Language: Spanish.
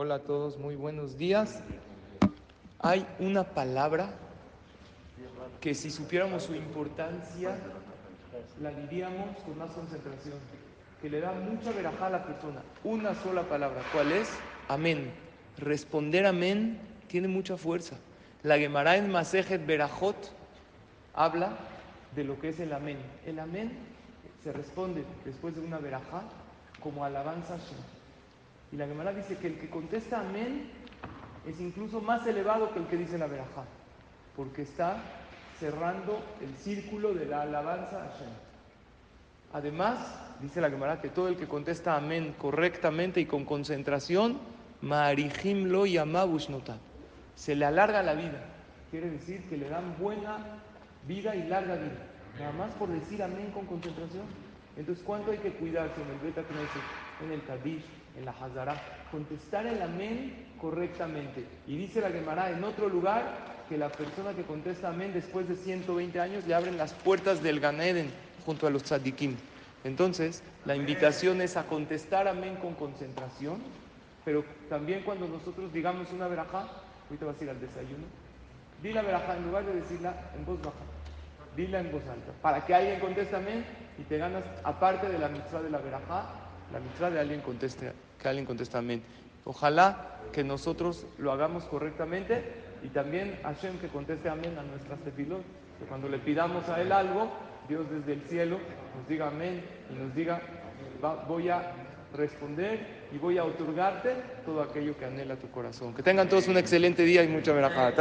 Hola a todos, muy buenos días. Hay una palabra que si supiéramos su importancia, la diríamos con más concentración, que le da mucha verajá a la persona. Una sola palabra, ¿cuál es? Amén. Responder amén tiene mucha fuerza. La Gemara en Masejet Berajot habla de lo que es el amén. El amén se responde después de una verajá como alabanza a. Y la Gemara dice que el que contesta amén es incluso más elevado que el que dice la verajá, porque está cerrando el círculo de la alabanza a Shem. Además, dice la Gemara que todo el que contesta amén correctamente y con concentración, Marihim lo nota se le alarga la vida. Quiere decir que le dan buena vida y larga vida. Nada más por decir amén con concentración. Entonces, ¿cuánto hay que cuidarse en el Beta en el Kadish, en la Hazara? Contestar el amén correctamente. Y dice la Gemara en otro lugar que la persona que contesta amén después de 120 años le abren las puertas del Ganeden junto a los tzadikim. Entonces, la invitación es a contestar amén con concentración, pero también cuando nosotros digamos una verajá, ahorita vas a ir al desayuno, di la verajá en lugar de decirla en voz baja dila en voz alta, para que alguien conteste amén y te ganas, aparte de la mitzvah de la verajá, la mitzvah de alguien conteste, que alguien conteste amén. Ojalá que nosotros lo hagamos correctamente y también Hashem que conteste amén a nuestras tefilot, que cuando le pidamos a él algo, Dios desde el cielo nos diga amén y nos diga, voy a responder y voy a otorgarte todo aquello que anhela tu corazón. Que tengan todos un excelente día y mucha verajá.